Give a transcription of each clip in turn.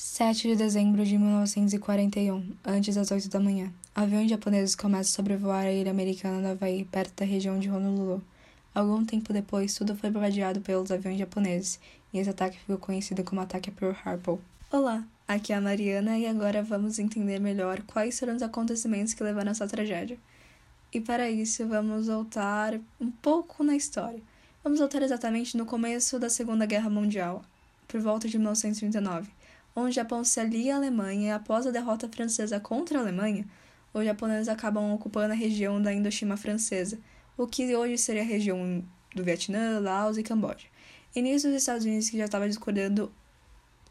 7 de dezembro de 1941, antes das 8 da manhã. Aviões japoneses começam a sobrevoar a ilha americana do Havaí, perto da região de Honolulu. Algum tempo depois, tudo foi bombardeado pelos aviões japoneses, e esse ataque ficou conhecido como Ataque a Pearl Harbor. Olá, aqui é a Mariana e agora vamos entender melhor quais foram os acontecimentos que levaram a essa tragédia. E para isso, vamos voltar um pouco na história. Vamos voltar exatamente no começo da Segunda Guerra Mundial, por volta de 1939 onde o Japão se alia à Alemanha após a derrota francesa contra a Alemanha, os japoneses acabam ocupando a região da Indochina francesa, o que hoje seria a região do Vietnã, Laos e Camboja. E nisso os Estados Unidos, que já estavam discordando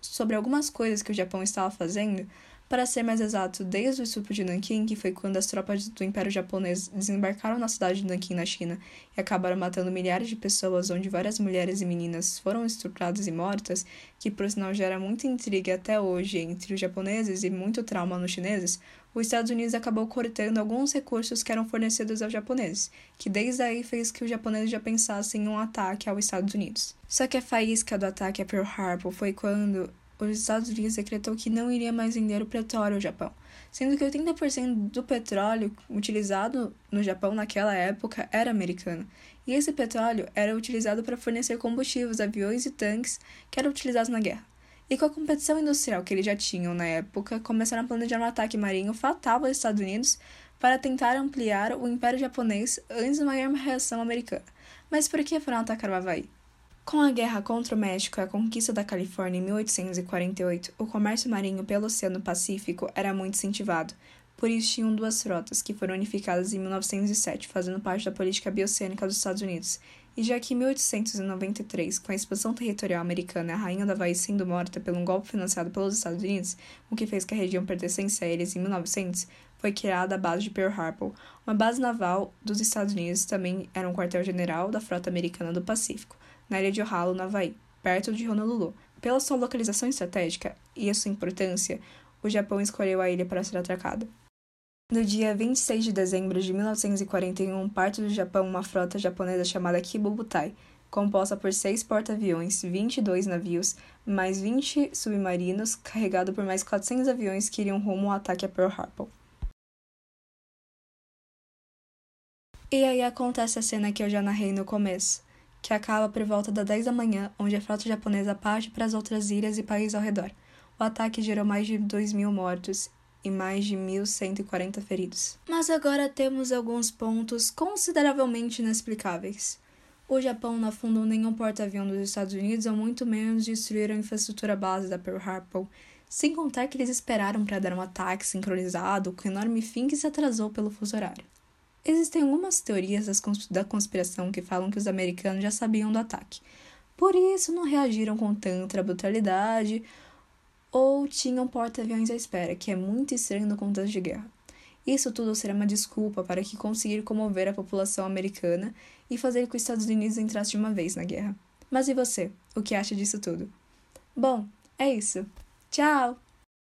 sobre algumas coisas que o Japão estava fazendo, para ser mais exato, desde o estupro de Nanquim, que foi quando as tropas do Império Japonês desembarcaram na cidade de Nanquim, na China, e acabaram matando milhares de pessoas, onde várias mulheres e meninas foram estupradas e mortas, que por sinal gera muita intriga até hoje entre os japoneses e muito trauma nos chineses, os Estados Unidos acabou cortando alguns recursos que eram fornecidos aos japoneses, que desde aí fez que os japoneses já pensassem em um ataque aos Estados Unidos. Só que a faísca do ataque a Pearl Harbor foi quando os Estados Unidos decretou que não iria mais vender o petróleo ao Japão, sendo que 80% do petróleo utilizado no Japão naquela época era americano. E esse petróleo era utilizado para fornecer combustíveis, aviões e tanques que eram utilizados na guerra. E com a competição industrial que eles já tinham na época, começaram a planejar um ataque marinho fatal aos Estados Unidos para tentar ampliar o Império Japonês antes de uma reação americana. Mas por que foram atacar o Havaí? Com a guerra contra o México e a conquista da Califórnia em 1848, o comércio marinho pelo Oceano Pacífico era muito incentivado. Por isso, tinham duas frotas, que foram unificadas em 1907, fazendo parte da política bioceânica dos Estados Unidos. E já que em 1893, com a expansão territorial americana a rainha da Havaí sendo morta por um golpe financiado pelos Estados Unidos, o que fez que a região pertencesse a eles em 1900, foi criada a base de Pearl Harbor, uma base naval dos Estados Unidos também era um quartel-general da frota americana do Pacífico na ilha de Oahu, no Havaí, perto de Honolulu. Pela sua localização estratégica e a sua importância, o Japão escolheu a ilha para ser atacada. No dia 26 de dezembro de 1941, parte do Japão uma frota japonesa chamada Kibubutai, composta por seis porta-aviões, 22 navios, mais 20 submarinos, carregado por mais 400 aviões que iriam rumo ao ataque a Pearl Harbor. E aí acontece a cena que eu já narrei no começo que acaba por volta das 10 da manhã, onde a frota japonesa parte para as outras ilhas e países ao redor. O ataque gerou mais de 2 mil mortos e mais de 1.140 feridos. Mas agora temos alguns pontos consideravelmente inexplicáveis. O Japão não afundou nenhum porta-avião dos Estados Unidos, ou muito menos destruíram a infraestrutura base da Pearl Harbor, sem contar que eles esperaram para dar um ataque sincronizado com o enorme fim que se atrasou pelo fuso horário. Existem algumas teorias da conspiração que falam que os americanos já sabiam do ataque, por isso não reagiram com tanta brutalidade ou tinham porta-aviões à espera, que é muito estranho no contexto de guerra. Isso tudo será uma desculpa para que conseguir comover a população americana e fazer com que os Estados Unidos entrassem de uma vez na guerra. Mas e você? O que acha disso tudo? Bom, é isso. Tchau!